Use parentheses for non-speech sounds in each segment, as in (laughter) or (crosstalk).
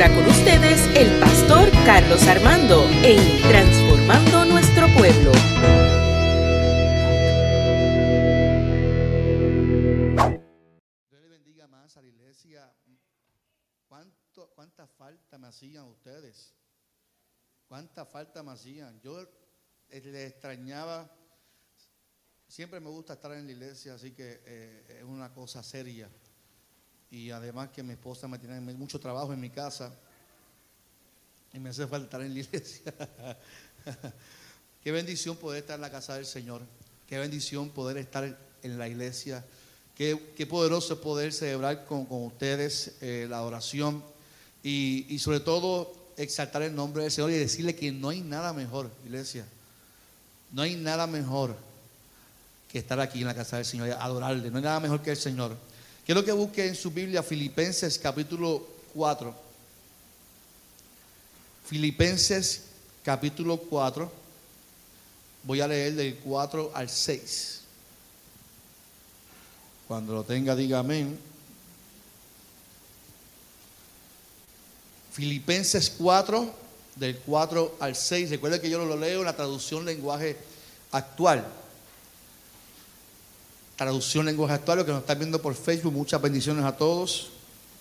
Ahora con ustedes el pastor Carlos Armando en Transformando Nuestro Pueblo. Dios le bendiga más a la iglesia. ¿Cuánto, ¿Cuánta falta me hacían ustedes? ¿Cuánta falta me hacían? Yo eh, le extrañaba. Siempre me gusta estar en la iglesia, así que eh, es una cosa seria. Y además que mi esposa me tiene mucho trabajo en mi casa y me hace falta estar en la (laughs) iglesia. Qué bendición poder estar en la casa del Señor. Qué bendición poder estar en la iglesia. Qué, qué poderoso poder celebrar con, con ustedes eh, la oración y, y sobre todo exaltar el nombre del Señor y decirle que no hay nada mejor, iglesia. No hay nada mejor que estar aquí en la casa del Señor adorarle. No hay nada mejor que el Señor. Quiero que busque en su Biblia Filipenses capítulo 4. Filipenses capítulo 4. Voy a leer del 4 al 6. Cuando lo tenga, diga amén. Filipenses 4, del 4 al 6. Recuerden que yo lo leo en la traducción lenguaje actual. Traducción lenguaje actual, que nos están viendo por Facebook, muchas bendiciones a todos.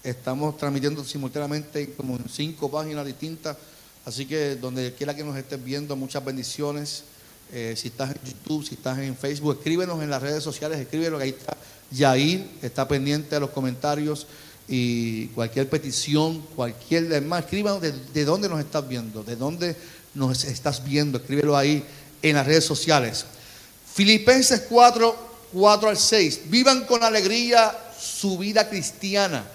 Estamos transmitiendo simultáneamente como en cinco páginas distintas. Así que donde quiera que nos estés viendo, muchas bendiciones. Eh, si estás en YouTube, si estás en Facebook, escríbenos en las redes sociales, escríbenos, ahí está Yair, está pendiente de los comentarios y cualquier petición, cualquier demás, escríbanos de, de dónde nos estás viendo, de dónde nos estás viendo, escríbelo ahí en las redes sociales. Filipenses 4, 4 al 6, vivan con alegría su vida cristiana.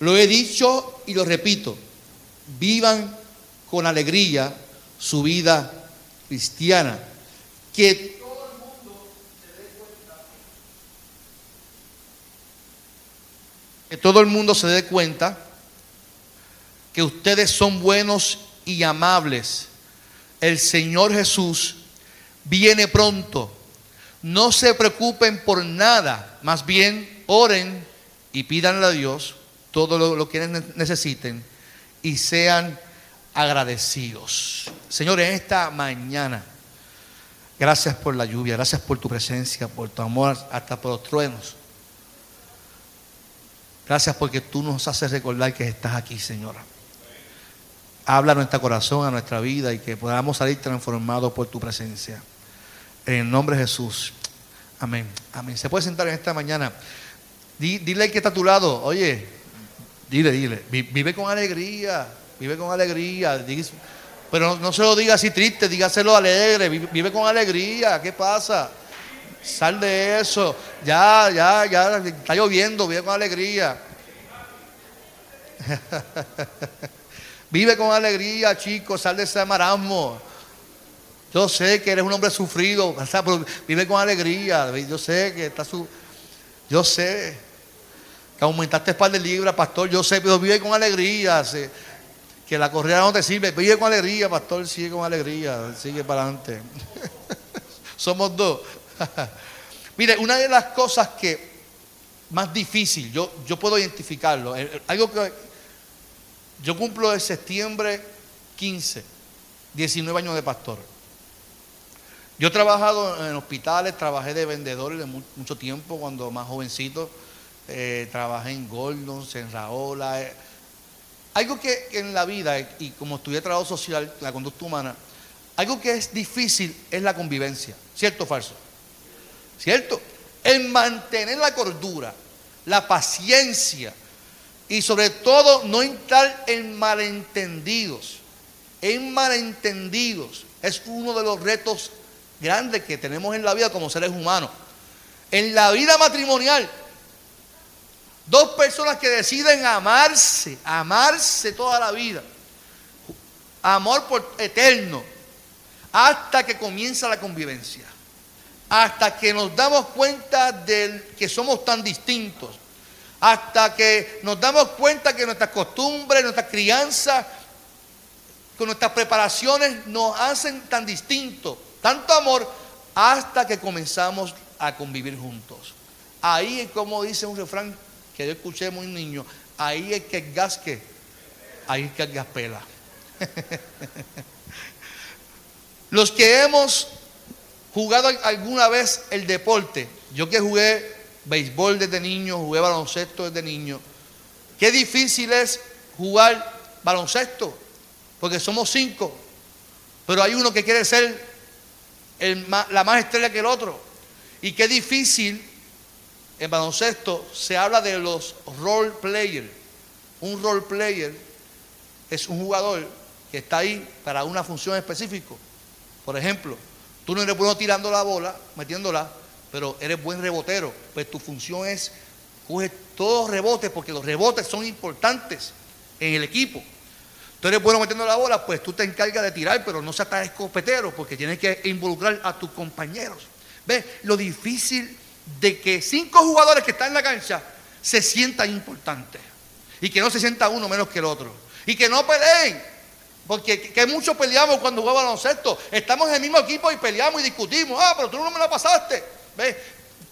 Lo he dicho y lo repito, vivan con alegría su vida cristiana. Que todo el mundo se dé cuenta, que todo el mundo se dé cuenta que ustedes son buenos y amables. El Señor Jesús viene pronto. No se preocupen por nada, más bien oren y pídanle a Dios todo lo, que necesiten y sean agradecidos. Señor, en esta mañana, gracias por la lluvia, gracias por tu presencia, por tu amor, hasta por los truenos. Gracias porque tú nos haces recordar que estás aquí, Señor. Habla a nuestro corazón, a nuestra vida y que podamos salir transformados por tu presencia. En el nombre de Jesús. Amén. Amén. Se puede sentar en esta mañana. Di- dile que está a tu lado, oye, dile, dile, vi- vive con alegría, vive con alegría. Pero no, no se lo diga así triste, dígaselo alegre, vive, vive con alegría. ¿Qué pasa? Sal de eso. Ya, ya, ya, está lloviendo, vive con alegría. (laughs) vive con alegría, chicos, sal de ese marasmo. Yo sé que eres un hombre sufrido, pero vive con alegría. Yo sé que está su. Yo sé que aumentaste un par de libras, pastor. Yo sé, pero vive con alegría. que la correa no te sirve. Vive con alegría, pastor. Sigue con alegría. Sigue para adelante. (laughs) Somos dos. (laughs) Mire, una de las cosas que más difícil, yo, yo puedo identificarlo. eh, eh, Algo que yo cumplo en septiembre 15, 19 años de pastor. Yo he trabajado en hospitales, trabajé de vendedor de mu- mucho tiempo, cuando más jovencito. eh, trabajé en Gordons, en Raola. eh. Algo que, que en la vida, eh, y como estudié trabajo social, la conducta humana, algo que es difícil es la convivencia. ¿Cierto o falso? ¿Cierto? El mantener la cordura, la paciencia y sobre todo no entrar en malentendidos. En malentendidos es uno de los retos grandes que tenemos en la vida como seres humanos. En la vida matrimonial, dos personas que deciden amarse, amarse toda la vida, amor por eterno, hasta que comienza la convivencia, hasta que nos damos cuenta de que somos tan distintos, hasta que nos damos cuenta que nuestras costumbres, nuestras crianzas, con nuestras preparaciones nos hacen tan distintos, tanto amor, hasta que comenzamos a convivir juntos. Ahí es como dice un refrán que yo escuché muy niño, ahí es que el gas que ahí que pela. (laughs) Los que hemos jugado alguna vez el deporte, yo que jugué béisbol desde niño, jugué baloncesto desde niño, qué difícil es jugar baloncesto, porque somos cinco, pero hay uno que quiere ser la más estrella que el otro. Y qué difícil en baloncesto se habla de los role players. Un role player es un jugador que está ahí para una función específica. Por ejemplo, tú no eres bueno tirando la bola, metiéndola, pero eres buen rebotero. Pues tu función es coger todos los rebotes, porque los rebotes son importantes en el equipo. Tú eres bueno metiendo la bola, pues tú te encargas de tirar, pero no seas tan escopetero, porque tienes que involucrar a tus compañeros. ¿Ves? Lo difícil de que cinco jugadores que están en la cancha se sientan importantes. Y que no se sienta uno menos que el otro. Y que no peleen. Porque que muchos peleamos cuando jugamos baloncesto. Estamos en el mismo equipo y peleamos y discutimos. Ah, pero tú no me la pasaste. ¿Ves?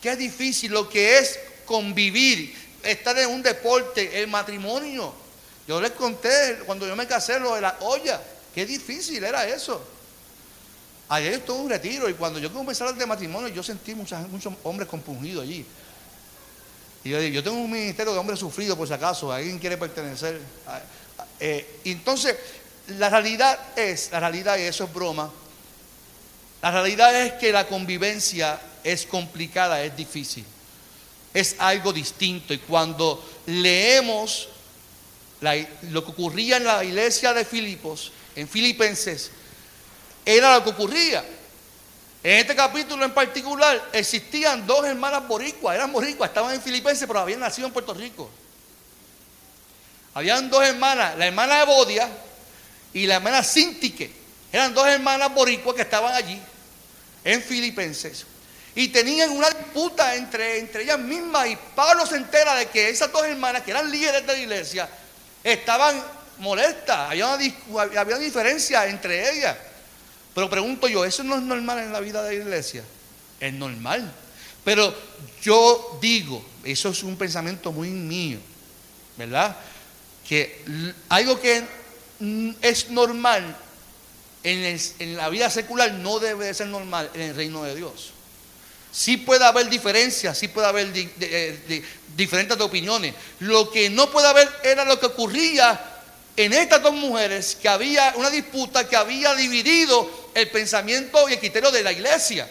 Qué difícil lo que es convivir, estar en un deporte, el matrimonio. Yo les conté cuando yo me casé lo de la olla. Qué difícil era eso. Ayer estuve en un retiro y cuando yo comencé a hablar de matrimonio, yo sentí muchos hombres compungidos allí. Y yo yo tengo un ministerio de hombres sufridos, por si acaso, alguien quiere pertenecer. Eh, entonces, la realidad es, la realidad, y eso es broma, la realidad es que la convivencia es complicada, es difícil. Es algo distinto. Y cuando leemos lo que ocurría en la iglesia de Filipos, en Filipenses, era lo que ocurría. En este capítulo en particular existían dos hermanas boricuas, eran boricuas, estaban en Filipenses, pero habían nacido en Puerto Rico. Habían dos hermanas, la hermana Evodia y la hermana Sintique. Eran dos hermanas boricuas que estaban allí, en Filipenses. Y tenían una disputa entre, entre ellas mismas. Y Pablo se entera de que esas dos hermanas, que eran líderes de la iglesia, estaban molestas. Había una, había diferencia entre ellas. Pero pregunto yo, ¿eso no es normal en la vida de la iglesia? Es normal. Pero yo digo, eso es un pensamiento muy mío, ¿verdad? Que algo que es normal en, en, la vida secular no debe de ser normal en el reino de Dios. Sí puede haber diferencias, sí puede haber diferentes opiniones. Lo que no puede haber era lo que ocurría en estas dos mujeres, que había una disputa que había dividido el pensamiento y el criterio de la iglesia.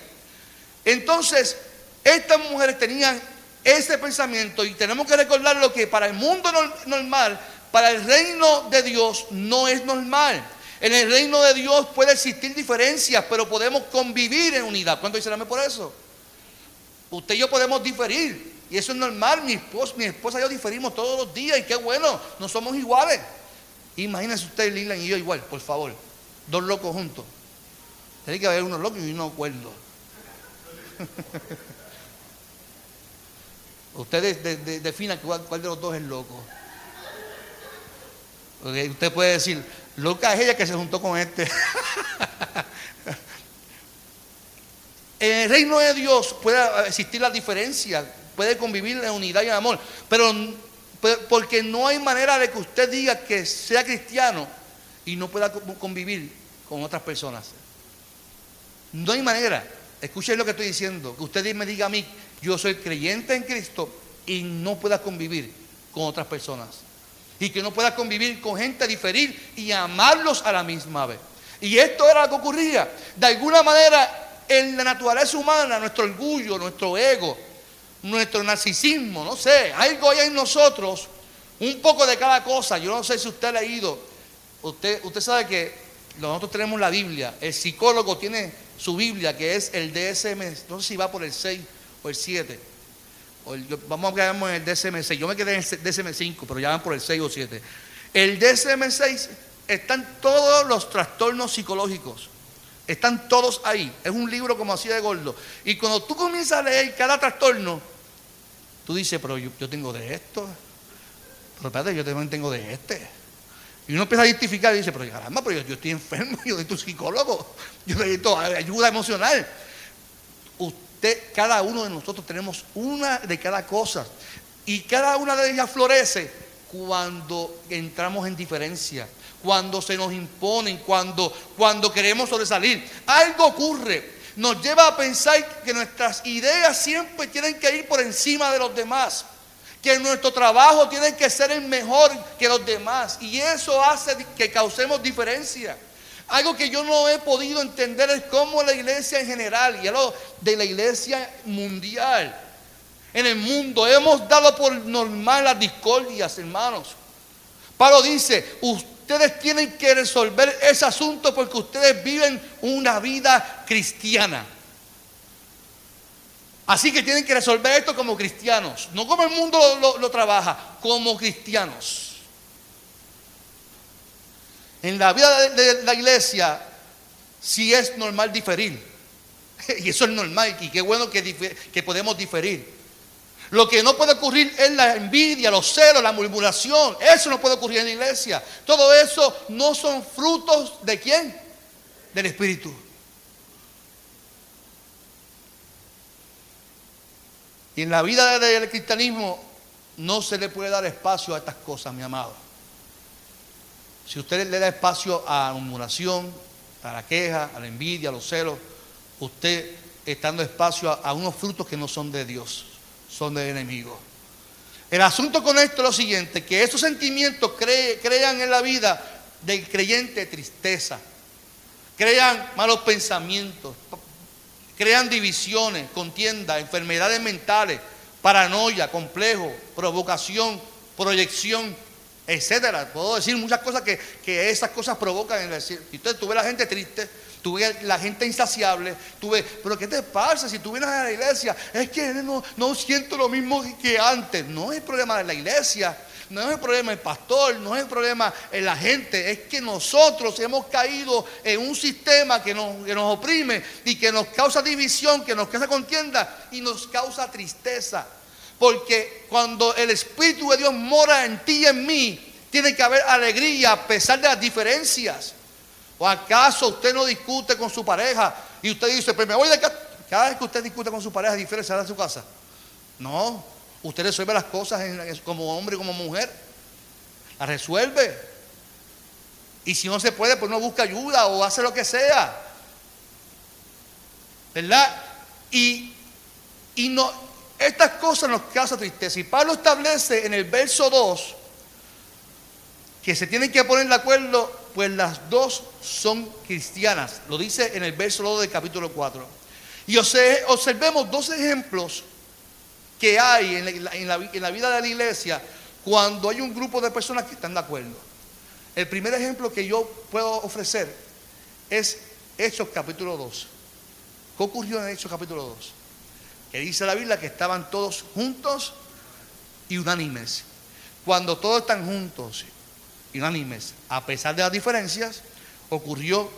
Entonces, estas mujeres tenían ese pensamiento y tenemos que recordar lo que para el mundo normal, para el reino de Dios no es normal. En el reino de Dios puede existir diferencias, pero podemos convivir en unidad. ¿Cuánto dicen por eso? Usted y yo podemos diferir. Y eso es normal. Mi esposa, y yo diferimos todos los días. Y qué bueno, no somos iguales. Imagínense usted, Lila y yo igual, por favor. Dos locos juntos. Tiene que haber uno loco y uno acuerdo. (laughs) Usted defina cuál, de los dos es loco. usted puede decir, loca es ella que se juntó con este. (laughs) en el reino de Dios puede existir la diferencia, puede convivir en unidad y en amor, pero porque no hay manera de que usted diga que sea cristiano y no pueda convivir con otras personas. No hay manera. Escuchen lo que estoy diciendo. Que usted me diga a mí, yo soy creyente en Cristo y no pueda convivir con otras personas. Y que no pueda convivir con gente, diferir y amarlos a la misma vez. Y esto era lo que ocurría. De alguna manera, en la naturaleza humana, nuestro orgullo, nuestro ego, nuestro narcisismo, no sé, algo hay en nosotros, un poco de cada cosa. Yo no sé si usted ha leído, usted, usted sabe que nosotros tenemos la Biblia, el psicólogo tiene su Biblia, que es el DSM, no sé si va por el 6 o el 7. vamos a quedarnos en el DSM-6. Yo me quedé en el DSM-5, pero ya van por el 6 o 7. El DSM-6 están todos los trastornos psicológicos. Están todos ahí. Es un libro como así de gordo. Y cuando tú comienzas a leer cada trastorno, tú dices, pero yo, tengo de esto. Pero espérate, yo también tengo de este. Y uno empieza a identificar y dice, pero caramba, pero yo, estoy enfermo, yo soy tu psicólogo, yo necesito ayuda emocional. Usted, cada uno de nosotros tenemos una de cada cosa. Y cada una de ellas florece cuando entramos en diferencia, cuando se nos imponen, cuando, cuando queremos sobresalir. Algo ocurre, nos lleva a pensar que nuestras ideas siempre tienen que ir por encima de los demás, que nuestro trabajo tiene que ser el mejor que los demás y eso hace que causemos diferencia. Algo que yo no he podido entender es cómo la iglesia en general y algo de la iglesia mundial en el mundo hemos dado por normal las discordias, hermanos. Pablo dice, ustedes tienen que resolver ese asunto porque ustedes viven una vida cristiana. Así que tienen que resolver esto como cristianos, no como el mundo lo, trabaja, como cristianos. En la vida de, la iglesia sí es normal diferir. (laughs) Y eso es normal y qué bueno que, que podemos diferir. Lo que no puede ocurrir es la envidia, los celos, la murmuración. Eso no puede ocurrir en la iglesia. Todo eso no son frutos de quién? Del Espíritu. Y en la vida del cristianismo no se le puede dar espacio a estas cosas, mi amado. Si usted le da espacio a la murmuración, a la queja, a la envidia, a los celos, usted está dando espacio a, a unos frutos que no son de Dios son del enemigo. El asunto con esto es lo siguiente, que esos sentimientos crean en la vida del creyente tristeza, crean malos pensamientos, crean divisiones, contiendas, enfermedades mentales, paranoia, complejo, provocación, proyección, etcétera. Puedo decir muchas cosas que, que esas cosas provocan en el. Entonces tú ves la gente triste, tuve la gente insaciable, tuve, pero ¿qué te pasa si tú vienes a la iglesia? Es que no, no siento lo mismo que antes. No es el problema de la iglesia, no es el problema del pastor, no es el problema de la gente, es que nosotros hemos caído en un sistema que nos, que nos oprime y que nos causa división, que nos causa contienda y nos causa tristeza. Porque cuando el Espíritu de Dios mora en ti y en mí, tiene que haber alegría a pesar de las diferencias. ¿O acaso usted no discute con su pareja y usted dice, pues me voy de casa? Cada vez que usted discute con su pareja, difiere de su casa. No, usted resuelve las cosas como hombre y como mujer. Las resuelve. Y si no se puede, pues no busca ayuda o hace lo que sea. ¿Verdad? Y, y no, estas cosas nos causan tristeza. Y Pablo establece en el verso 2 que se tienen que poner de acuerdo pues las dos son cristianas. Lo dice en el verso 2 del capítulo 4. Y observemos dos ejemplos que hay en la, vida de la iglesia cuando hay un grupo de personas que están de acuerdo. El primer ejemplo que yo puedo ofrecer es Hechos capítulo 2. ¿Qué ocurrió en Hechos capítulo 2? Que dice la Biblia que estaban todos juntos y unánimes. Cuando todos están juntos unánimes, a pesar de las diferencias, ocurrió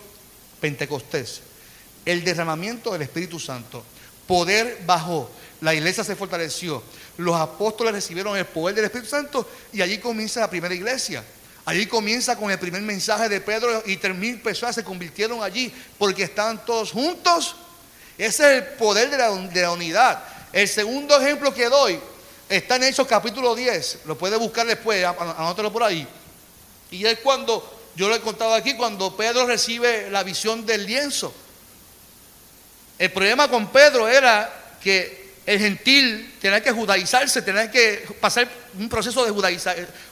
Pentecostés, el derramamiento del Espíritu Santo. Poder bajó, la iglesia se fortaleció, los apóstoles recibieron el poder del Espíritu Santo y allí comienza la primera iglesia. Allí comienza con el primer mensaje de Pedro y tres mil personas se convirtieron allí porque estaban todos juntos. Ese es el poder de la, unidad. El segundo ejemplo que doy está en Hechos capítulo 10. Lo puede buscar después, anótelo por ahí. Y es cuando, yo lo he contado aquí, cuando Pedro recibe la visión del lienzo. El problema con Pedro era que el gentil tenía que judaizarse, tenía que pasar un proceso de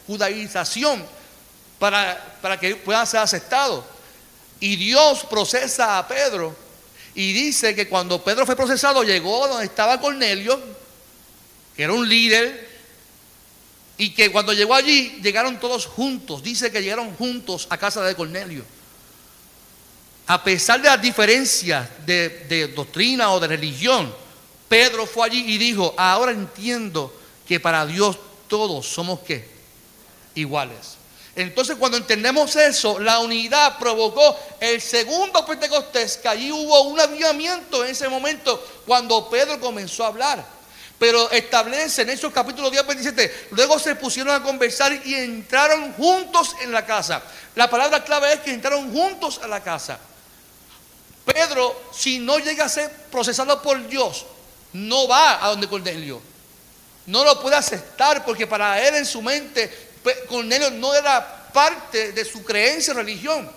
judaización para, para que pueda ser aceptado. Y Dios procesa a Pedro y dice que cuando Pedro fue procesado llegó donde estaba Cornelio, que era un líder y que cuando llegó allí, llegaron todos juntos. Dice que llegaron juntos a casa de Cornelio. A pesar de las diferencias de, doctrina o de religión, Pedro fue allí y dijo, ahora entiendo que para Dios todos somos qué? Iguales. Entonces cuando entendemos eso, la unidad provocó el segundo Pentecostés, que allí hubo un avivamiento en ese momento cuando Pedro comenzó a hablar. Pero establece en esos capítulos 10, 27, luego se pusieron a conversar y entraron juntos en la casa. La palabra clave es que entraron juntos a la casa. Pedro, si no llega a ser procesado por Dios, no va a donde Cornelio. No lo puede aceptar porque para él en su mente Cornelio no era parte de su creencia religión.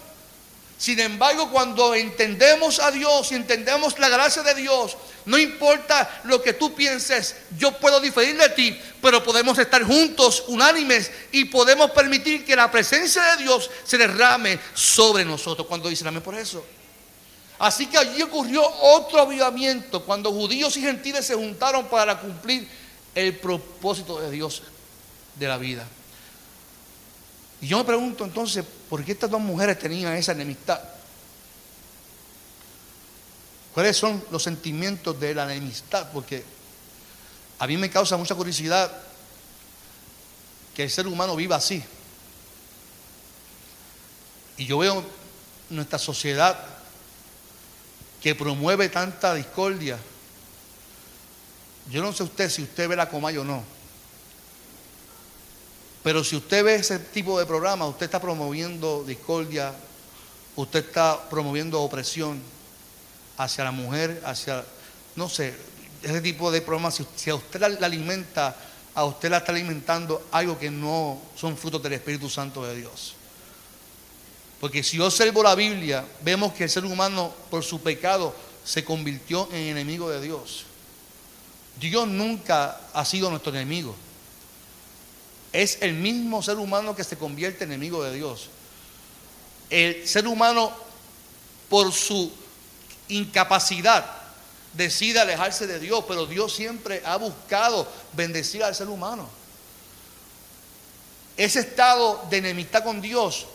Sin embargo, cuando entendemos a Dios entendemos la gracia de Dios, no importa lo que tú pienses, yo puedo diferir de ti, pero podemos estar juntos, unánimes, y podemos permitir que la presencia de Dios se derrame sobre nosotros. Cuando dicen amén por eso. Así que allí ocurrió otro avivamiento, cuando judíos y gentiles se juntaron para cumplir el propósito de Dios de la vida. Y yo me pregunto entonces, ¿por qué estas dos mujeres tenían esa enemistad? ¿Cuáles son los sentimientos de la enemistad? Porque a mí me causa mucha curiosidad que el ser humano viva así. Y yo veo nuestra sociedad que promueve tanta discordia. Yo no sé usted si usted ve la Comay o no. Pero si usted ve ese tipo de programa, usted está promoviendo discordia, usted está promoviendo opresión hacia la mujer, hacia, no sé, ese tipo de programas, si, a usted la, alimenta, a usted la está alimentando algo que no son frutos del Espíritu Santo de Dios. Porque si yo observo la Biblia, vemos que el ser humano por su pecado se convirtió en enemigo de Dios. Dios nunca ha sido nuestro enemigo es el mismo ser humano que se convierte en enemigo de Dios. El ser humano, por su incapacidad, decide alejarse de Dios, pero Dios siempre ha buscado bendecir al ser humano. Ese estado de enemistad con Dios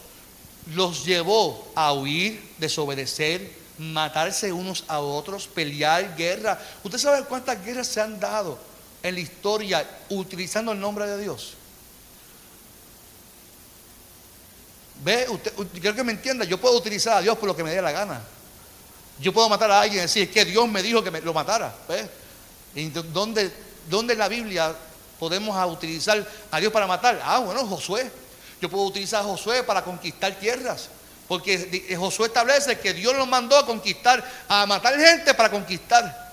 los llevó a huir, desobedecer, matarse unos a otros, pelear, guerra. ¿Usted sabe cuántas guerras se han dado en la historia utilizando el nombre de Dios? Ve, usted, quiero que me entienda, yo puedo utilizar a Dios por lo que me dé la gana. Yo puedo matar a alguien y decir, es que Dios me dijo que me lo matara. ¿Ve? ¿Y dónde, dónde en la Biblia podemos utilizar a Dios para matar? Ah, bueno, Josué. Yo puedo utilizar a Josué para conquistar tierras. Porque Josué establece que Dios lo mandó a conquistar, a matar gente para conquistar.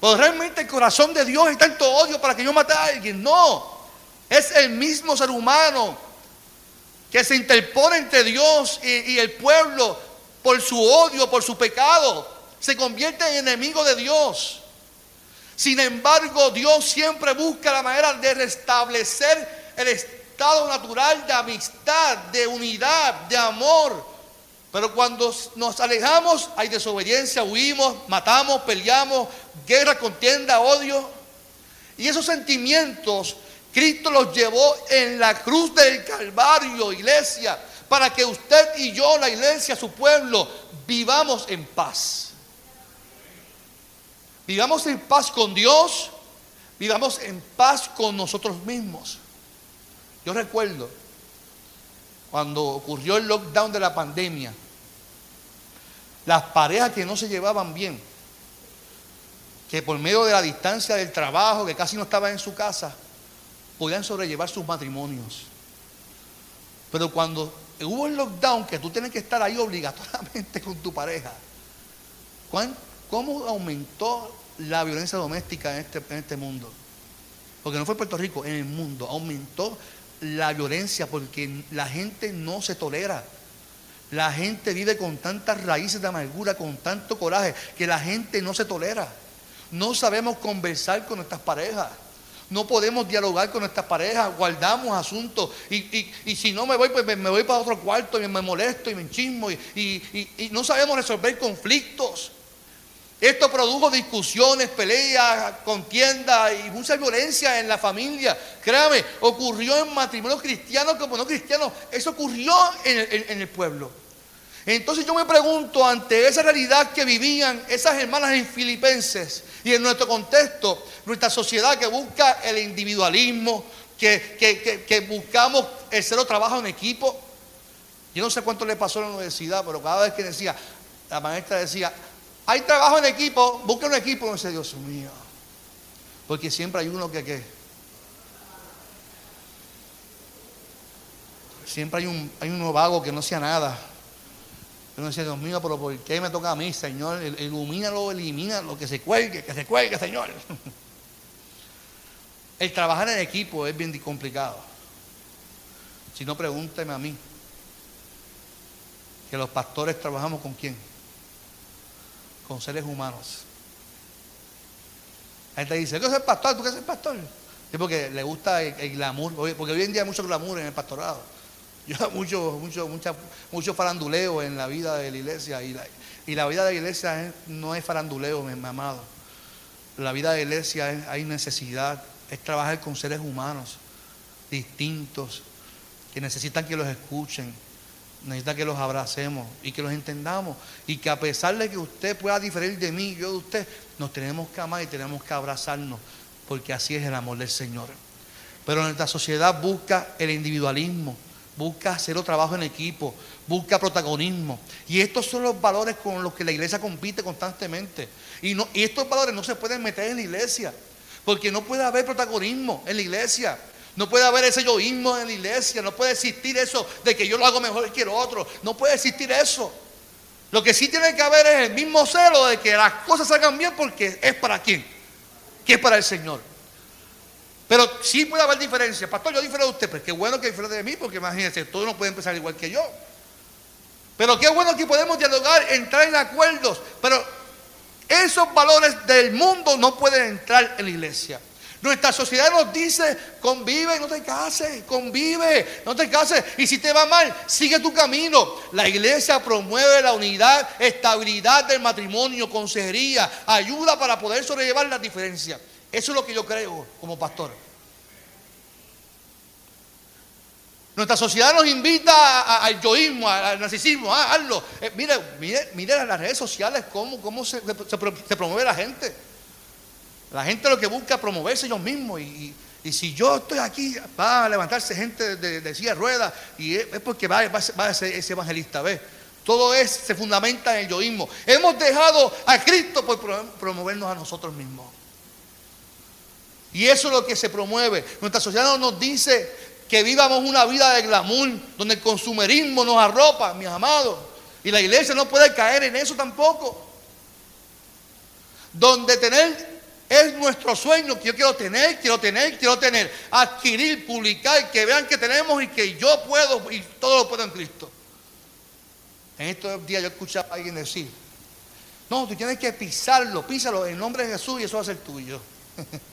Pero realmente el corazón de Dios es tanto odio para que yo mate a alguien. No. Es el mismo ser humano que se interpone entre Dios y, el pueblo por su odio, por su pecado, se convierte en enemigo de Dios. Sin embargo, Dios siempre busca la manera de restablecer el estado natural de amistad, de unidad, de amor. Pero cuando nos alejamos hay desobediencia, huimos, matamos, peleamos, guerra, contienda, odio. Y esos sentimientos Cristo los llevó en la cruz del Calvario, iglesia, para que usted y yo, la iglesia, su pueblo, vivamos en paz. Vivamos en paz con Dios, vivamos en paz con nosotros mismos. Yo recuerdo cuando ocurrió el lockdown de la pandemia, las parejas que no se llevaban bien, que por medio de la distancia del trabajo, que casi no estaban en su casa, podían sobrellevar sus matrimonios. Pero cuando hubo el lockdown, que tú tienes que estar ahí obligatoriamente (laughs) con tu pareja, ¿cómo aumentó la violencia doméstica en este, en este mundo? Porque no fue Puerto Rico, en el mundo. Aumentó la violencia porque la gente no se tolera. La gente vive con tantas raíces de amargura, con tanto coraje, que la gente no se tolera. No sabemos conversar con nuestras parejas no podemos dialogar con nuestras parejas, guardamos asuntos y, si no me voy, pues me, voy para otro cuarto y me molesto y me enchismo y, no sabemos resolver conflictos. Esto produjo discusiones, peleas, contiendas y mucha violencia en la familia. Créame, ocurrió en matrimonios cristianos como no cristianos. Eso ocurrió en el pueblo. Entonces yo me pregunto, ante esa realidad que vivían esas hermanas en Filipenses y en nuestro contexto, nuestra sociedad que busca el individualismo, que, buscamos el cero trabajo en equipo. Yo no sé cuánto le pasó a la universidad, pero cada vez que decía, la maestra decía, hay trabajo en equipo, busca un equipo, no sé, Dios mío. Porque siempre hay uno que, ¿qué? Siempre hay un, hay uno vago que no sea nada. Uno decía, Dios mío, pero ¿por qué me toca a mí, Señor? Ilumínalo, elimina lo que se cuelgue, que se cuelgue, Señor. (laughs) El trabajar en equipo es bien complicado. Si no, pregúnteme a mí. Que los pastores trabajamos con quién? Con seres humanos. La gente dice, ¿qué es el pastor? ¿Tú qué eres pastor? Sí, porque le gusta el, glamour, porque hoy en día hay mucho glamour en el pastorado. Yo mucho, mucho, mucha, mucho faranduleo en la vida de la iglesia y la, y la vida de la iglesia no es faranduleo, mi amado. La vida de la iglesia hay necesidad, es trabajar con seres humanos distintos, que necesitan que los escuchen, necesitan que los abracemos y que los entendamos. Y que a pesar de que usted pueda diferir de mí, yo de usted, nos tenemos que amar y tenemos que abrazarnos, porque así es el amor del Señor. Pero nuestra sociedad busca el individualismo, busca hacer el trabajo en equipo, busca protagonismo. Y estos son los valores con los que la iglesia compite constantemente. Y, no, y estos valores no se pueden meter en la iglesia, porque no puede haber protagonismo en la iglesia. No puede haber ese yoísmo en la iglesia, no puede existir eso de que yo lo hago mejor que el otro, no puede existir eso. Lo que sí tiene que haber es el mismo celo de que las cosas salgan bien porque es para quién, que es para el Señor. Pero sí puede haber diferencia. Pastor, yo difiero de usted, pero qué bueno que difiere de mí, porque imagínense, todos no pueden empezar igual que yo. Pero qué bueno que podemos dialogar, entrar en acuerdos. Pero esos valores del mundo no pueden entrar en la iglesia. Nuestra sociedad nos dice, convive, no te cases, convive, no te cases. Y si te va mal, sigue tu camino. La iglesia promueve la unidad, estabilidad del matrimonio, consejería, ayuda para poder sobrellevar las diferencias. Eso es lo que yo creo como pastor. Nuestra sociedad nos invita al yoísmo, al narcisismo, a hazlo. Eh, mire, mire, mire las redes sociales cómo, cómo se promueve la gente. La gente lo que busca es promoverse ellos mismos. Y, si yo estoy aquí, va a levantarse gente de, silla de y es, porque va, a ser ese evangelista. ¿ves? Todo es, se fundamenta en el yoísmo. Hemos dejado a Cristo por promovernos a nosotros mismos. Y eso es lo que se promueve. Nuestra sociedad nos dice que vivamos una vida de glamour, donde el consumerismo nos arropa, mis amados. Y la iglesia no puede caer en eso tampoco. Donde tener es nuestro sueño que yo quiero tener, quiero tener, quiero tener. Adquirir, publicar, que vean que tenemos y que yo puedo y todo lo puedo en Cristo. En estos días yo escuchaba a alguien decir, no, tú tienes que pisarlo, písalo en nombre de Jesús y eso va a ser tuyo. (laughs)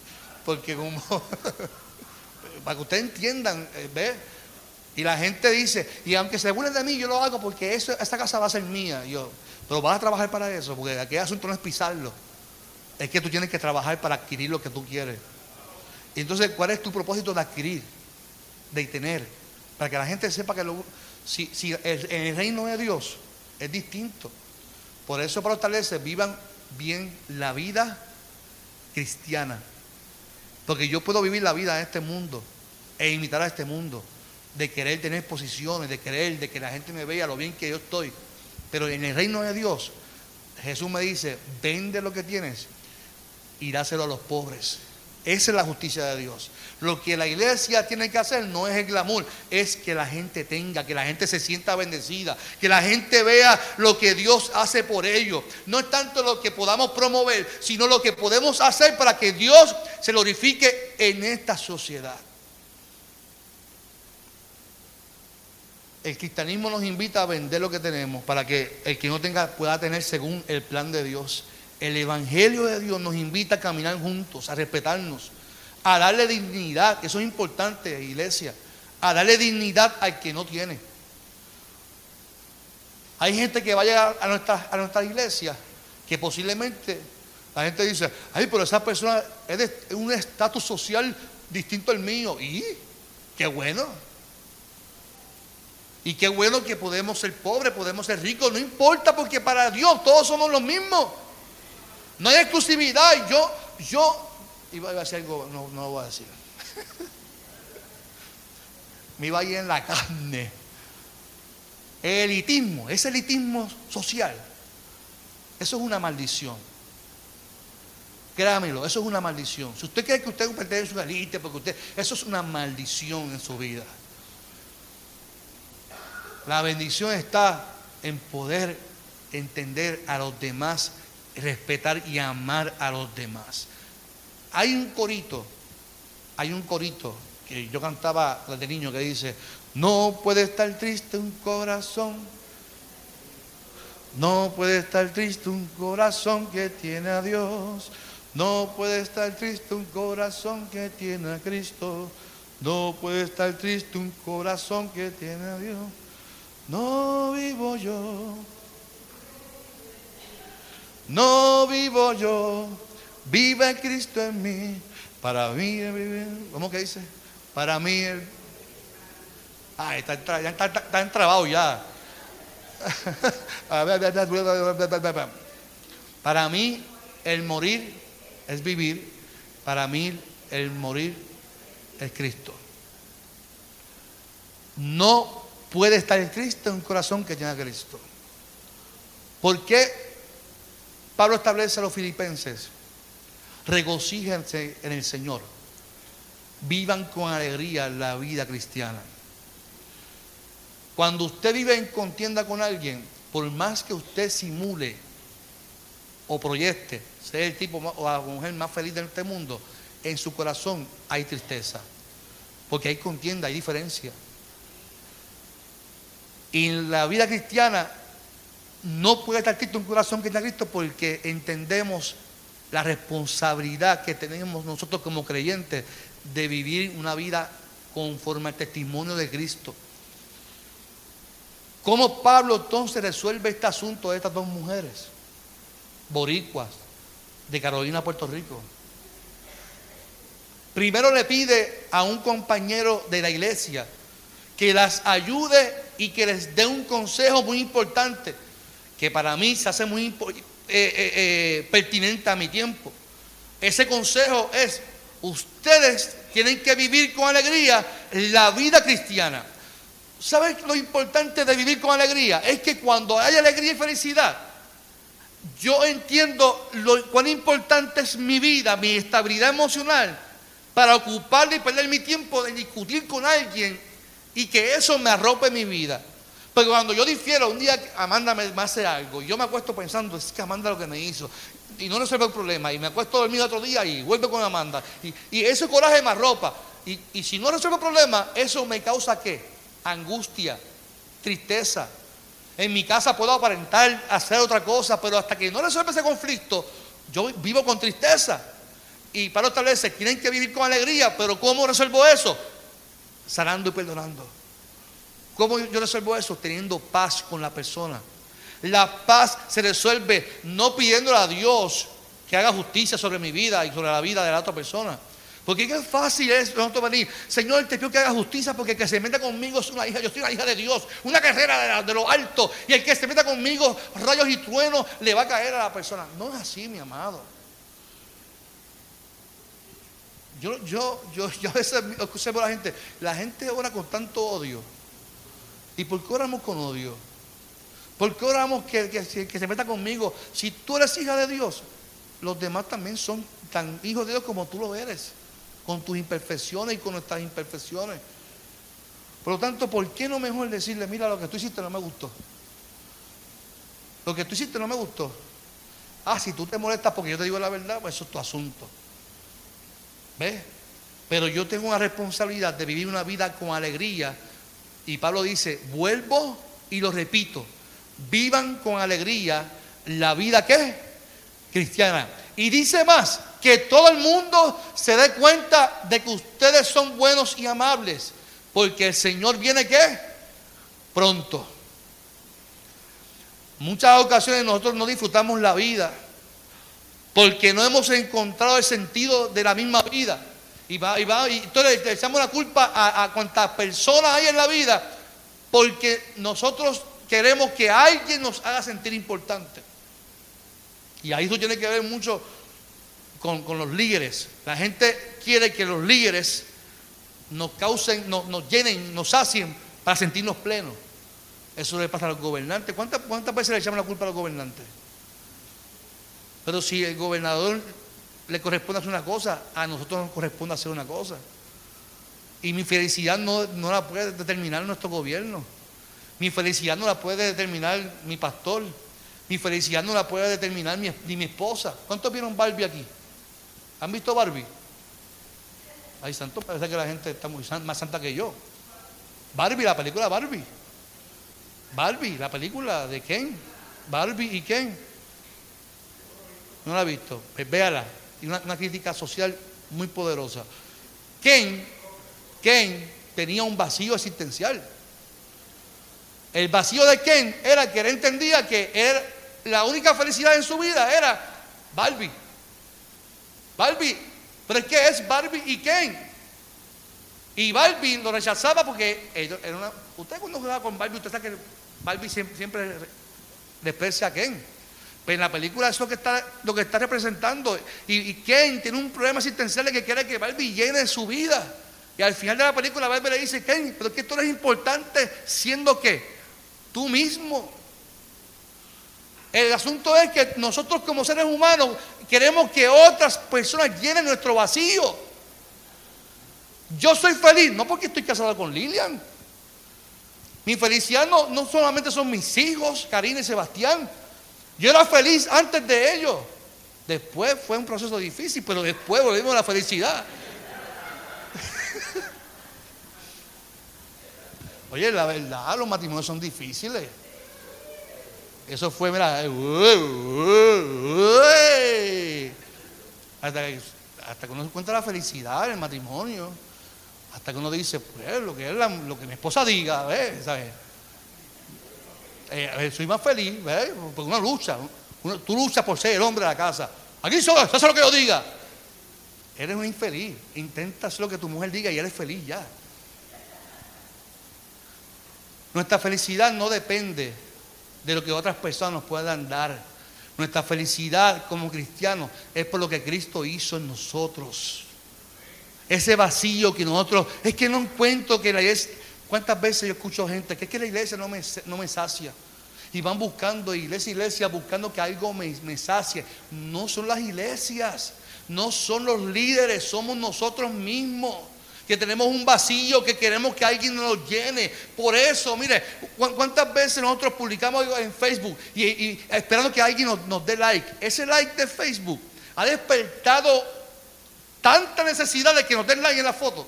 Porque como, (laughs) para que ustedes entiendan, eh, ¿ve? Y la gente dice, y aunque se burlen de mí, yo lo hago porque eso, esta casa va a ser mía. yo, pero vas a trabajar para eso, porque aquel asunto no es pisarlo. Es que tú tienes que trabajar para adquirir lo que tú quieres. Entonces, ¿cuál es tu propósito de adquirir? De tener. Para que la gente sepa que si, en el reino de Dios es distinto. Por eso para ustedes vivan bien la vida cristiana. Porque yo puedo vivir la vida en este mundo e imitar a este mundo. De querer tener posiciones, de querer, de que la gente me vea lo bien que yo estoy. Pero en el reino de Dios, Jesús me dice, vende lo que tienes y dáselo a los pobres. Esa es la justicia de Dios. Lo que la iglesia tiene que hacer no es el glamour, es que la gente tenga, que la gente se sienta bendecida, que la gente vea lo que Dios hace por ellos. No es tanto lo que podamos promover, sino lo que podemos hacer para que Dios se glorifique en esta sociedad. El cristianismo nos invita a vender lo que tenemos para que el que no tenga pueda tener según el plan de Dios. El Evangelio de Dios nos invita a caminar juntos, a respetarnos, a darle dignidad, eso es importante, iglesia, a darle dignidad al que no tiene. Hay gente que va a llegar a nuestra, a nuestra iglesia que posiblemente la gente dice, ay, pero esa persona es de un estatus social distinto al mío. Y qué bueno. Y qué bueno que podemos ser pobres, podemos ser ricos, no importa porque para Dios todos somos los mismos. No hay exclusividad. Yo, yo, iba a decir algo, no, no lo voy a decir. (laughs) Me iba a ir en la carne. El elitismo, ese elitismo social, eso es una maldición. Créamelo, eso es una maldición. Si usted cree que usted pertenece a una élite, porque usted, eso es una maldición en su vida. La bendición está en poder entender a los demás respetar y amar a los demás. Hay un corito, hay un corito que yo cantaba de niño que dice, no puede estar triste un corazón, no puede estar triste un corazón que tiene a Dios, no puede estar triste un corazón que tiene a Cristo, no puede estar triste un corazón que tiene a Dios, no vivo yo. No vivo yo, vive Cristo en mí. Para mí, ¿cómo que dice? Para mí, el... ah, está, ya está, está entrabado ya. Para mí, el morir es vivir. Para mí, el morir es Cristo. No puede estar en Cristo en un corazón que tiene a Cristo. ¿Por qué Pablo establece a los filipenses? Regocíjense en el Señor. Vivan con alegría la vida cristiana. Cuando usted vive en contienda con alguien, por más que usted simule o proyecte ser el tipo o la mujer más feliz de este mundo, en su corazón hay tristeza. Porque hay contienda, hay diferencia. Y en la vida cristiana no puede estar Cristo un corazón que está Cristo porque entendemos la responsabilidad que tenemos nosotros como creyentes de vivir una vida conforme al testimonio de Cristo. ¿Cómo Pablo entonces resuelve este asunto de estas dos mujeres? Boricuas, de Carolina, Puerto Rico. Primero le pide a un compañero de la iglesia que las ayude y que les dé un consejo muy importante, que para mí se hace muy importante eh, eh, eh, pertinente a mi tiempo. Ese consejo es, ustedes tienen que vivir con alegría la vida cristiana. ¿Sabes lo importante de vivir con alegría? Es que cuando hay alegría y felicidad, yo entiendo lo, cuán importante es mi vida, mi estabilidad emocional, para ocuparle y perder mi tiempo de discutir con alguien y que eso me arrope mi vida. Pero cuando yo difiero, un día Amanda me, hace algo, y yo me acuesto pensando, es que Amanda lo que me hizo, y no resuelve el problema, y me acuesto a dormir otro día y vuelvo con Amanda, y, ese coraje me arropa. Y, y si no resuelve el problema, eso me causa qué? Angustia, tristeza. En mi casa puedo aparentar hacer otra cosa, pero hasta que no resuelve ese conflicto, yo vivo con tristeza. Y para establece, tienen que vivir con alegría, pero ¿cómo resuelvo eso? Sanando y perdonando. ¿Cómo yo resuelvo eso? Teniendo paz con la persona. La paz se resuelve no pidiéndole a Dios que haga justicia sobre mi vida y sobre la vida de la otra persona. Porque qué fácil es nosotros venir, Señor, te pido que haga justicia porque el que se meta conmigo es una hija, yo soy una hija de Dios, una carrera de, lo alto, y el que se meta conmigo, rayos y truenos, le va a caer a la persona. No es así, mi amado. Yo, yo, yo, (laughs) yo a veces observo a la gente, la gente ora con tanto odio ¿Y por qué oramos con odio? ¿Por qué oramos que, que, se meta conmigo? Si tú eres hija de Dios, los demás también son tan hijos de Dios como tú lo eres, con tus imperfecciones y con nuestras imperfecciones. Por lo tanto, ¿por qué no mejor decirle, mira, lo que tú hiciste no me gustó? Lo que tú hiciste no me gustó. Ah, si tú te molestas porque yo te digo la verdad, pues eso es tu asunto. ¿Ves? Pero yo tengo una responsabilidad de vivir una vida con alegría y Pablo dice, vuelvo y lo repito, vivan con alegría la vida que cristiana. Y dice más, que todo el mundo se dé cuenta de que ustedes son buenos y amables, porque el Señor viene qué? Pronto. Muchas ocasiones nosotros no disfrutamos la vida porque no hemos encontrado el sentido de la misma vida. Y, va, y, va, y entonces le echamos la culpa a, a cuantas personas hay en la vida porque nosotros queremos que alguien nos haga sentir importante. Y ahí eso tiene que ver mucho con, los líderes. La gente quiere que los líderes nos causen, nos, nos llenen, nos sacien para sentirnos plenos. Eso le pasa a los gobernantes. ¿Cuántas, ¿Cuántas veces le echamos la culpa a los gobernantes? Pero si el gobernador le corresponde hacer una cosa, a nosotros nos corresponde hacer una cosa. Y mi felicidad no, la puede determinar nuestro gobierno. Mi felicidad no la puede determinar mi pastor. Mi felicidad no la puede determinar ni mi esposa. ¿Cuántos vieron Barbie aquí? ¿Han visto Barbie? Ay, santo, parece que la gente está muy más santa que yo. Barbie, la película Barbie. Barbie, la película de Ken. Barbie y Ken. No la ha visto. Pues véala. Y una, crítica social muy poderosa. Ken, Ken tenía un vacío existencial. El vacío de Ken era que él entendía que era, la única felicidad en su vida era Barbie. Barbie. Pero es que es Barbie y Ken. Y Barbie lo rechazaba porque era una, usted cuando jugaba con Barbie, usted sabe que Barbie siempre, desprecia a Ken. Pues en la película eso es lo que está, lo que está representando. Y, y, Ken tiene un problema existencial de que quiere que Barbie llene su vida. Y al final de la película Barbie le dice, Ken, pero es que esto no es importante siendo que tú mismo. El asunto es que nosotros como seres humanos queremos que otras personas llenen nuestro vacío. Yo soy feliz, no porque estoy casado con Lilian. Mi felicidad no, no solamente son mis hijos, Karina y Sebastián. Yo era feliz antes de ellos. Después fue un proceso difícil, pero después volvimos a la felicidad. (laughs) Oye, la verdad, los matrimonios son difíciles. Eso fue, mira, hasta que, hasta que uno encuentra la felicidad en el matrimonio. Hasta que uno dice, pues, lo que, es lo que mi esposa diga, ¿ves? ¿sabes? Eh, soy más feliz, ¿ves? Porque uno lucha. tú luchas por ser el hombre de la casa. Aquí soy, eso es lo que yo diga. Eres un infeliz. Intenta hacer lo que tu mujer diga y eres feliz ya. Nuestra felicidad no depende de lo que otras personas nos puedan dar. Nuestra felicidad como cristianos es por lo que Cristo hizo en nosotros. Ese vacío que nosotros, es que no encuentro que la iglesia, ¿cuántas veces yo escucho gente que es que la iglesia no me, no me sacia? Y van buscando iglesia, iglesia, buscando que algo me, me sacie. No son las iglesias, no son los líderes, somos nosotros mismos que tenemos un vacío, que queremos que alguien nos llene. Por eso, mire, ¿cuántas veces nosotros publicamos en Facebook y, esperando que alguien nos, dé like? Ese like de Facebook ha despertado tanta necesidad de que nos den like en la foto.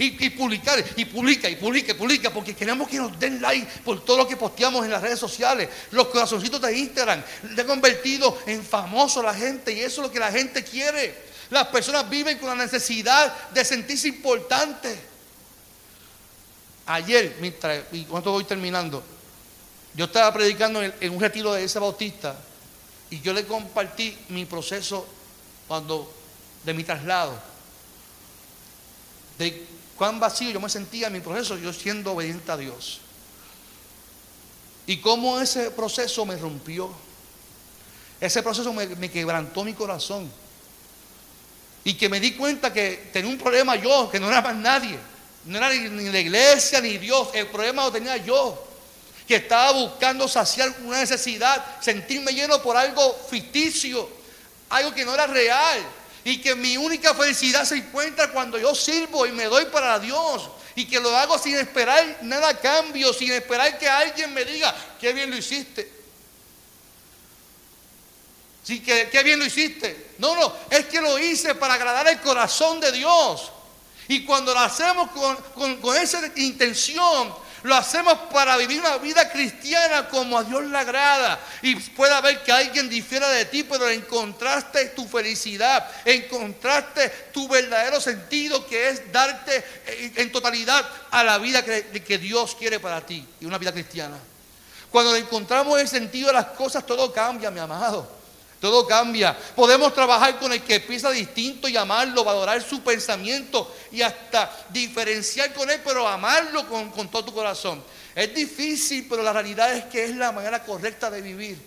Y, publicar, y publica, y publica, y publica, porque queremos que nos den like por todo lo que posteamos en las redes sociales. Los corazoncitos de Instagram le han convertido en famoso la gente y eso es lo que la gente quiere. Las personas viven con la necesidad de sentirse importantes. Ayer, mientras, y cuando voy terminando, yo estaba predicando en, un retiro de ese bautista y yo le compartí mi proceso cuando de mi traslado, de cuán vacío yo me sentía en mi proceso, yo siendo obediente a Dios. Y cómo ese proceso me rompió. Ese proceso me quebrantó mi corazón. Y que me di cuenta que tenía un problema yo, que no era más nadie. No era ni la iglesia ni Dios. El problema lo tenía yo. Que estaba buscando saciar una necesidad, sentirme lleno por algo ficticio, algo que no era real. Y que mi única felicidad se encuentra cuando yo sirvo y me doy para Dios. Y que lo hago sin esperar nada a cambio, sin esperar que alguien me diga, qué bien lo hiciste. Sí, que, qué bien lo hiciste. No, no, es que lo hice para agradar el corazón de Dios. Y cuando lo hacemos con, esa intención, lo hacemos para vivir una vida cristiana como a Dios le agrada. Y pueda ver que alguien difiera de ti, pero encontraste tu felicidad, encontraste tu verdadero sentido que es darte eh, en totalidad a la vida que, que Dios quiere para ti y una vida cristiana. Cuando encontramos el sentido de las cosas, todo cambia, mi amado. Todo cambia. Podemos trabajar con el que piensa distinto y amarlo, valorar su pensamiento y hasta diferenciar con él, pero amarlo con, todo tu corazón. Es difícil, pero la realidad es que es la manera correcta de vivir.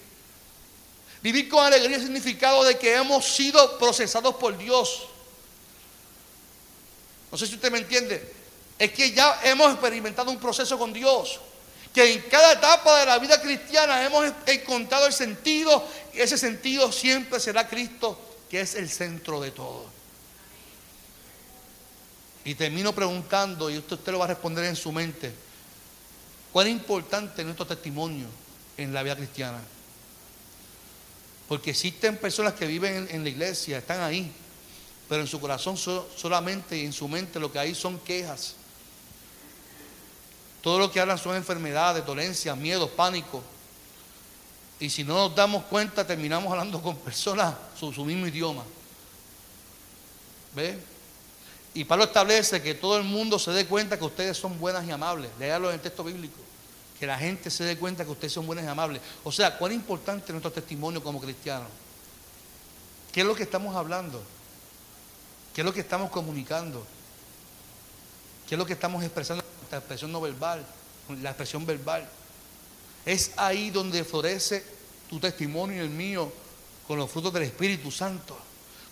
Vivir con alegría es significado de que hemos sido procesados por Dios. No sé si usted me entiende. Es que ya hemos experimentado un proceso con Dios que en cada etapa de la vida cristiana hemos encontrado el sentido y ese sentido siempre será Cristo, que es el centro de todo. Y termino preguntando, y usted, usted lo va a responder en su mente, ¿cuál es importante nuestro testimonio en la vida cristiana? Porque existen personas que viven en, en la iglesia, están ahí, pero en su corazón solamente y en su mente lo que hay son quejas. Todo lo que hablan son enfermedades, dolencias, miedos, pánico. Y si no nos damos cuenta, terminamos (laughs) hablando con personas su, su mismo idioma. ¿Ve? Y Pablo establece que todo el mundo se dé cuenta que ustedes son buenas y amables. Léalo en el texto bíblico. Que la gente se dé cuenta que ustedes son buenas y amables. O sea, cuán importante es nuestro testimonio como cristianos. ¿Qué es lo que estamos hablando? ¿Qué es lo que estamos comunicando? ¿Qué es lo que estamos expresando? La expresión no verbal, la expresión verbal. Es ahí donde florece tu testimonio y el mío con los frutos del Espíritu Santo.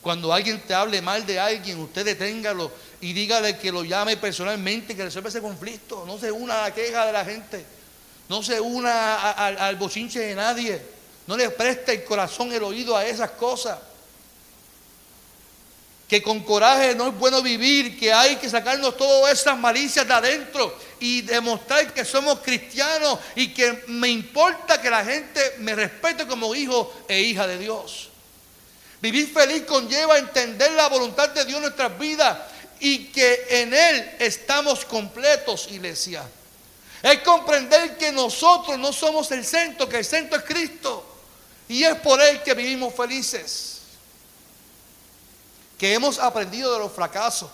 Cuando alguien te hable mal de alguien, usted deténgalo y dígale que lo llame personalmente, que resuelva ese conflicto. No se una a la queja de la gente. No se una al bochinche de nadie. No le preste el corazón, el oído a esas cosas. Que con coraje no es bueno vivir, que hay que sacarnos todas esas malicias de adentro y demostrar que somos cristianos y que me importa que la gente me respete como hijo e hija de Dios. Vivir feliz conlleva entender la voluntad de Dios en nuestras vidas y que en Él estamos completos, iglesia. Es comprender que nosotros no somos el centro, que el centro es Cristo. Y es por Él que vivimos felices. Que hemos aprendido de los fracasos,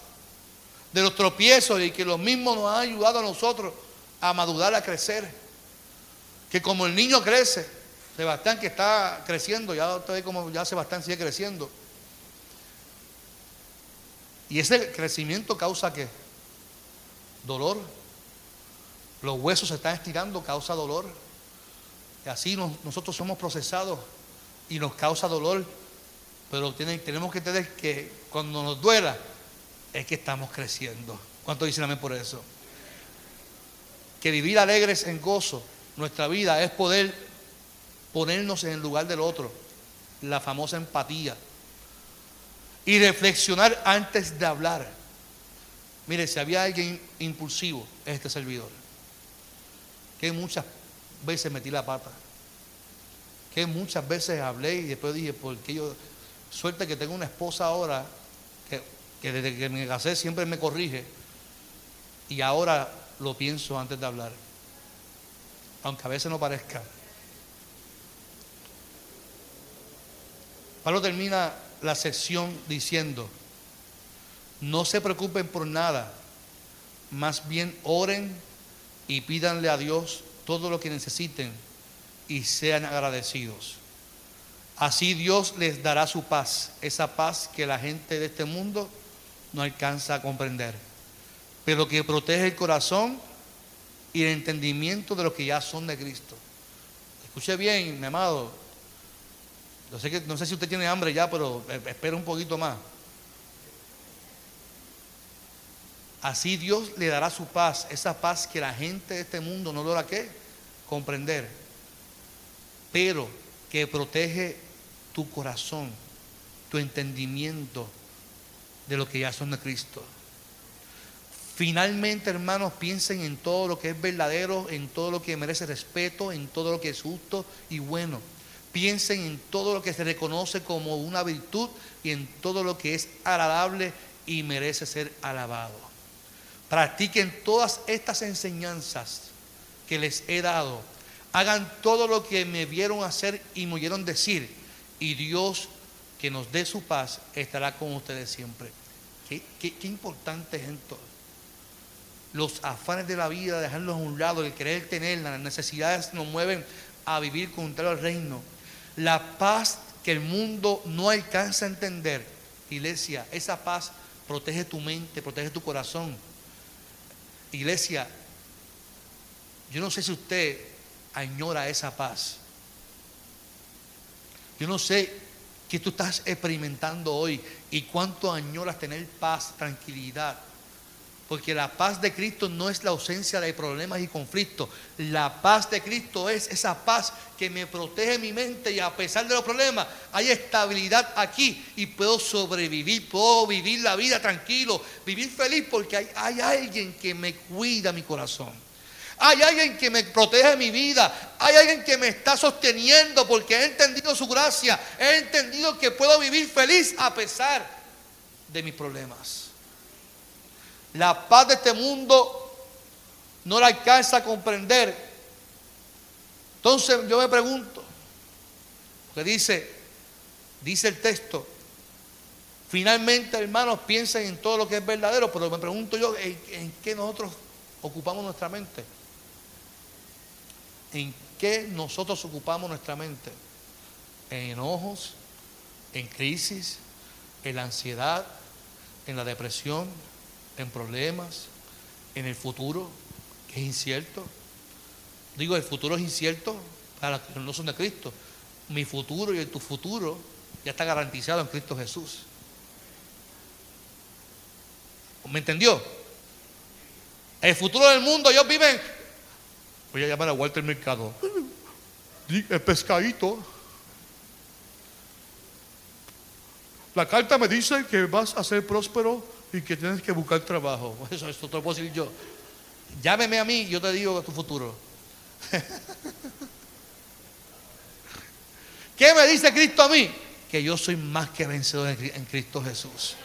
de los tropiezos y que los mismos nos han ayudado a nosotros a madurar, a crecer. Que como el niño crece, Sebastián que está creciendo, ya usted ve como ya Sebastián sigue creciendo. Y ese crecimiento causa qué? Dolor. Los huesos se están estirando, causa dolor. Y así nosotros somos procesados y nos causa dolor. Pero tenemos que entender que cuando nos duela es que estamos creciendo. ¿Cuánto dicen amén por eso? Que vivir alegres en gozo, nuestra vida es poder ponernos en el lugar del otro, la famosa empatía, y reflexionar antes de hablar. Mire, si había alguien impulsivo, es este servidor, que muchas veces metí la pata, que muchas veces hablé y después dije, porque yo, suerte que tengo una esposa ahora que, desde que me casé siempre me corrige y ahora lo pienso antes de hablar, aunque a veces no parezca. Pablo termina la sección diciendo, no se preocupen por nada, más bien oren y pídanle a Dios todo lo que necesiten y sean agradecidos. Así Dios les dará su paz, esa paz que la gente de este mundo no alcanza a comprender, pero que protege el corazón y el entendimiento de los que ya son de Cristo. Escuche bien, mi amado, sé que, no sé si usted tiene hambre ya, pero eh, espera un poquito más. Así Dios le dará su paz, esa paz que la gente de este mundo no logra qué? Comprender. Pero que protege tu corazón, tu entendimiento de lo que ya son de Cristo. Finalmente, hermanos, piensen en todo lo que es verdadero, en todo lo que merece respeto, en todo lo que es justo y bueno Piensen en todo lo que se reconoce como una virtud y en todo lo que es agradable y merece ser alabado. Practiquen todas estas enseñanzas que les he dado. Hagan todo lo que me vieron hacer y me oyeron decir. Y Dios, que nos dé su paz, estará con ustedes siempre. Qué, importante es esto. Los afanes de la vida, dejarlos a un lado, el querer tener, las necesidades nos mueven a vivir contrario al reino la paz que el mundo no alcanza a entender. Iglesia, esa paz protege tu mente, protege tu corazón. Iglesia, yo no sé si usted añora esa paz. Yo no sé qué tú estás experimentando hoy y cuánto añoras tener paz, tranquilidad. Porque la paz de Cristo no es la ausencia de problemas y conflictos. La paz de Cristo es esa paz que me protege mi mente y a pesar de los problemas hay estabilidad aquí y puedo sobrevivir, puedo vivir la vida tranquilo, vivir feliz porque hay, hay alguien que me cuida mi corazón. Hay alguien que me protege mi vida. Hay alguien que me está sosteniendo porque he entendido su gracia. He entendido que puedo vivir feliz a pesar de mis problemas. La paz de este mundo no la alcanza a comprender. Entonces yo me pregunto, que dice, dice el texto, finalmente hermanos piensen en todo lo que es verdadero, pero me pregunto yo, ¿en, en qué nosotros ocupamos nuestra mente? ¿En qué nosotros ocupamos nuestra mente? ¿En enojos? ¿En crisis? ¿En la ansiedad? ¿En la depresión? ¿En problemas? ¿En el futuro? Que es incierto. Digo, el futuro es incierto para los que no son de Cristo. Mi futuro y tu futuro ya está garantizado en Cristo Jesús. ¿Me entendió? El futuro del mundo, ellos viven Voy a llamar a Walter Mercado. El pescadito. La carta me dice que vas a ser próspero y que tienes que buscar trabajo. (laughs) Eso, eso te lo puedo decir yo. Llámeme a mí y yo te digo tu futuro. (laughs) ¿Qué me dice Cristo a mí? Que yo soy más que vencedor en Cristo Jesús.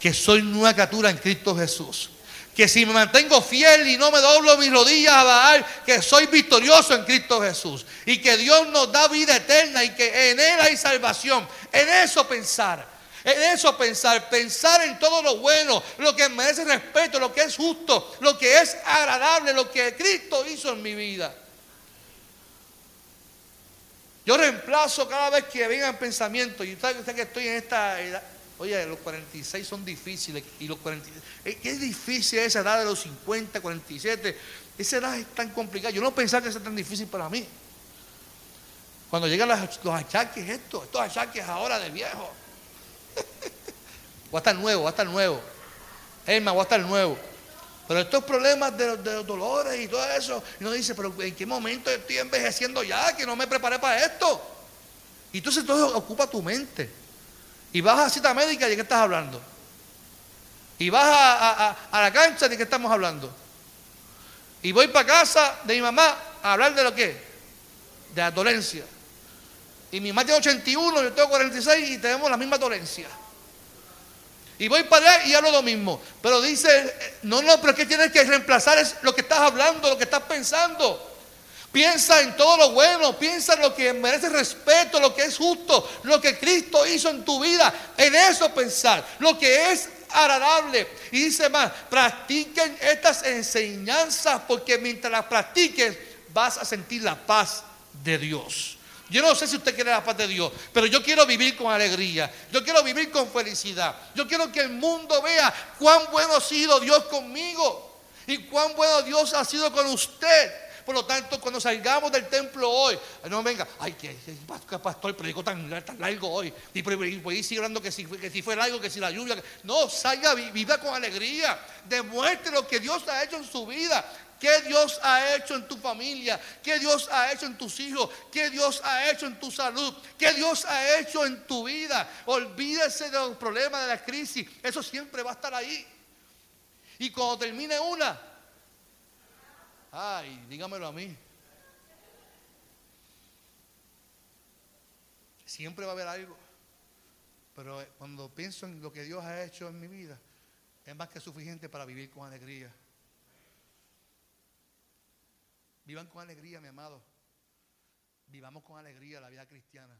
Que soy nueva criatura en Cristo Jesús que si me mantengo fiel y no me doblo mis rodillas a Baal, que soy victorioso en Cristo Jesús y que Dios nos da vida eterna y que en Él hay salvación. En eso pensar, en eso pensar, pensar en todo lo bueno, lo que merece respeto, lo que es justo, lo que es agradable, lo que Cristo hizo en mi vida. Yo reemplazo cada vez que vengan pensamientos, y usted que estoy en esta edad, Oye, los 46 son difíciles. Y los 46, eh, es difícil esa edad de los 50, 47. Esa edad es tan complicada. Yo no pensaba que sea tan difícil para mí. Cuando llegan los, achaques, estos, estos achaques ahora de viejo. (laughs) va a estar nuevo, va a estar nuevo. Emma, va a estar nuevo. Pero estos problemas de, de, los dolores y todo eso, y uno dice, pero ¿en qué momento estoy envejeciendo ya? Que no me preparé para esto. Y entonces todo ocupa tu mente. Y vas a cita médica, ¿de qué estás hablando? Y vas a, la cancha, ¿de qué estamos hablando? Y voy para casa de mi mamá a hablar de lo que? De la dolencia. Y mi mamá tiene 81, yo tengo 46 y tenemos la misma dolencia. Y voy para allá y hablo lo mismo. Pero dice, no, no, pero es que tienes que reemplazar es lo que estás hablando, lo que estás pensando. Piensa en todo lo bueno, piensa en lo que merece respeto, lo que es justo, lo que Cristo hizo en tu vida. En eso pensar, lo que es agradable. Y dice más, practiquen estas enseñanzas porque mientras las practiques vas a sentir la paz de Dios. Yo no sé si usted quiere la paz de Dios, pero yo quiero vivir con alegría. Yo quiero vivir con felicidad. Yo quiero que el mundo vea cuán bueno ha sido Dios conmigo y cuán bueno Dios ha sido con usted. Por lo tanto, cuando salgamos del templo hoy, no venga, ay, que, pastor predicó tan, tan largo hoy. Y pues sigue hablando que si, que si fue largo, que si la lluvia. No, salga, viva con alegría. Demuestre lo que Dios ha hecho en su vida. ¿Qué Dios ha hecho en tu familia? ¿Qué Dios ha hecho en tus hijos? ¿Qué Dios ha hecho en tu salud? ¿Qué Dios ha hecho en tu vida? Olvídese de los problemas de la crisis. Eso siempre va a estar ahí. Y cuando termine una, Ay, dígamelo a mí. Siempre va a haber algo. Pero cuando pienso en lo que Dios ha hecho en mi vida, es más que suficiente para vivir con alegría. Vivan con alegría, mi amado. Vivamos con alegría la vida cristiana.